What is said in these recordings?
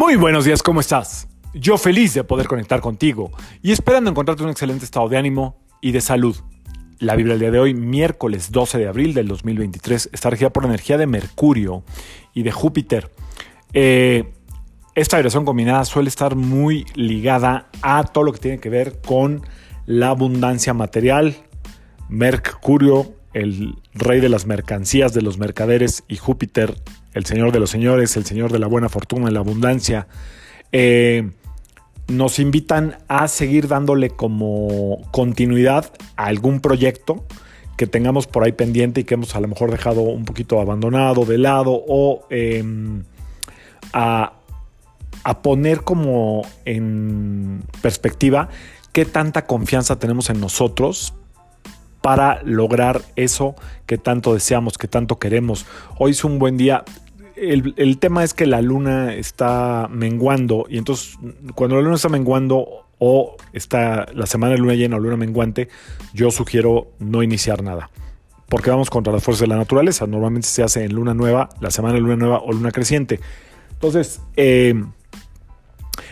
Muy buenos días, ¿cómo estás? Yo feliz de poder conectar contigo y esperando encontrarte un excelente estado de ánimo y de salud. La Biblia del día de hoy, miércoles 12 de abril del 2023, está regida por la energía de Mercurio y de Júpiter. Eh, esta vibración combinada suele estar muy ligada a todo lo que tiene que ver con la abundancia material. Mercurio, el rey de las mercancías, de los mercaderes, y Júpiter, el señor de los señores, el señor de la buena fortuna y la abundancia, eh, nos invitan a seguir dándole como continuidad a algún proyecto que tengamos por ahí pendiente y que hemos a lo mejor dejado un poquito abandonado, de lado, o em, a, a poner como en perspectiva qué tanta confianza tenemos en nosotros para lograr eso que tanto deseamos, que tanto queremos. Hoy es un buen día. El, tema es que la luna está menguando y entonces cuando la luna está menguando o está la semana de luna llena o luna menguante, yo sugiero no iniciar nada. Porque vamos contra las fuerzas de la naturaleza. Normalmente se hace en luna nueva, la semana de luna nueva o luna creciente. Entonces, eh,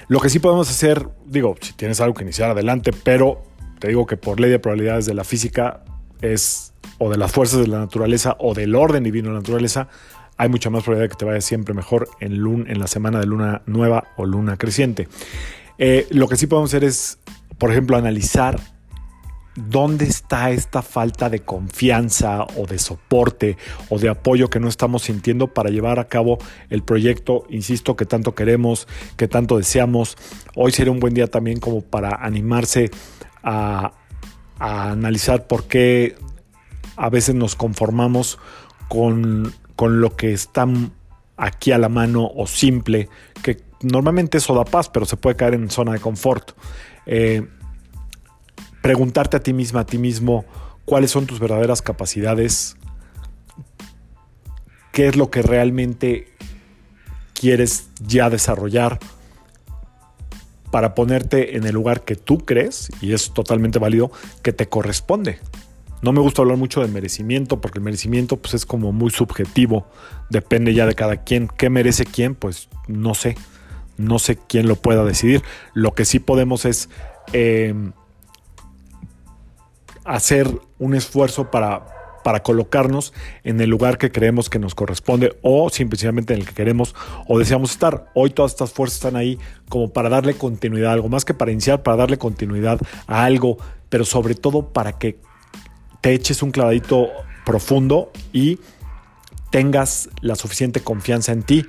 lo que sí podemos hacer, digo, si tienes algo que iniciar adelante, pero te digo que por ley de probabilidades de la física es o de las fuerzas de la naturaleza o del orden divino de la naturaleza, hay mucha más probabilidad de que te vaya siempre mejor en, en la semana de luna nueva o luna creciente. Eh, lo que sí podemos hacer es, por ejemplo, analizar dónde está esta falta de confianza o de soporte o de apoyo que no estamos sintiendo para llevar a cabo el proyecto, insisto, que tanto queremos, que tanto deseamos. Hoy sería un buen día también como para animarse a, analizar por qué a veces nos conformamos con, lo que está aquí a la mano o simple, que normalmente eso da paz, pero se puede caer en zona de confort. Eh, preguntarte a ti misma, a ti mismo, cuáles son tus verdaderas capacidades, qué es lo que realmente quieres ya desarrollar para ponerte en el lugar que tú crees, y es totalmente válido, que te corresponde. No me gusta hablar mucho de merecimiento, porque el merecimiento pues, es como muy subjetivo, depende ya de cada quien. ¿Qué merece quién? Pues no sé, no sé quién lo pueda decidir. Lo que sí podemos es eh, hacer un esfuerzo para para colocarnos en el lugar que creemos que nos corresponde o simplemente en el que queremos o deseamos estar. Hoy todas estas fuerzas están ahí como para darle continuidad a algo, más que para iniciar, para darle continuidad a algo, pero sobre todo para que te eches un clavadito profundo y tengas la suficiente confianza en ti.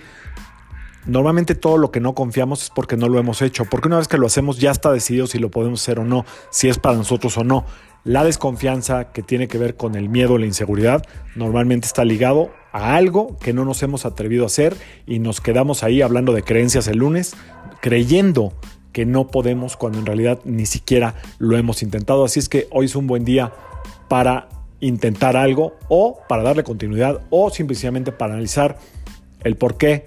Normalmente todo lo que no confiamos es porque no lo hemos hecho, porque una vez que lo hacemos ya está decidido si lo podemos hacer o no, si es para nosotros o no. La desconfianza que tiene que ver con el miedo o la inseguridad normalmente está ligado a algo que no nos hemos atrevido a hacer y nos quedamos ahí hablando de creencias el lunes, creyendo que no podemos cuando en realidad ni siquiera lo hemos intentado. Así es que hoy es un buen día para intentar algo o para darle continuidad o simplemente para analizar el por qué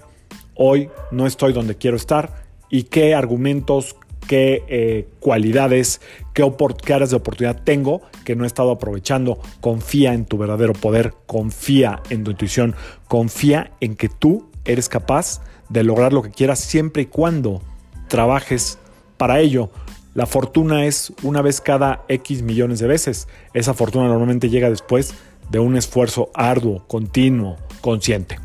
hoy no estoy donde quiero estar y qué argumentos, qué eh, cualidades, qué, áreas de oportunidad tengo que no he estado aprovechando. Confía en tu verdadero poder, confía en tu intuición, confía en que tú eres capaz de lograr lo que quieras siempre y cuando trabajes para ello. La fortuna es una vez cada X millones de veces. Esa fortuna normalmente llega después de un esfuerzo arduo, continuo, consciente.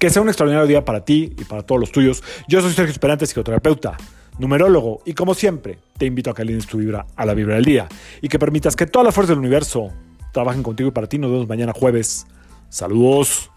Que sea un extraordinario día para ti y para todos los tuyos. Yo soy Sergio Esperante, psicoterapeuta numerólogo, y como siempre, te invito a que alines tu vibra a la vibra del día y que permitas que todas las fuerzas del universo trabajen contigo y para ti. Nos vemos mañana jueves. Saludos.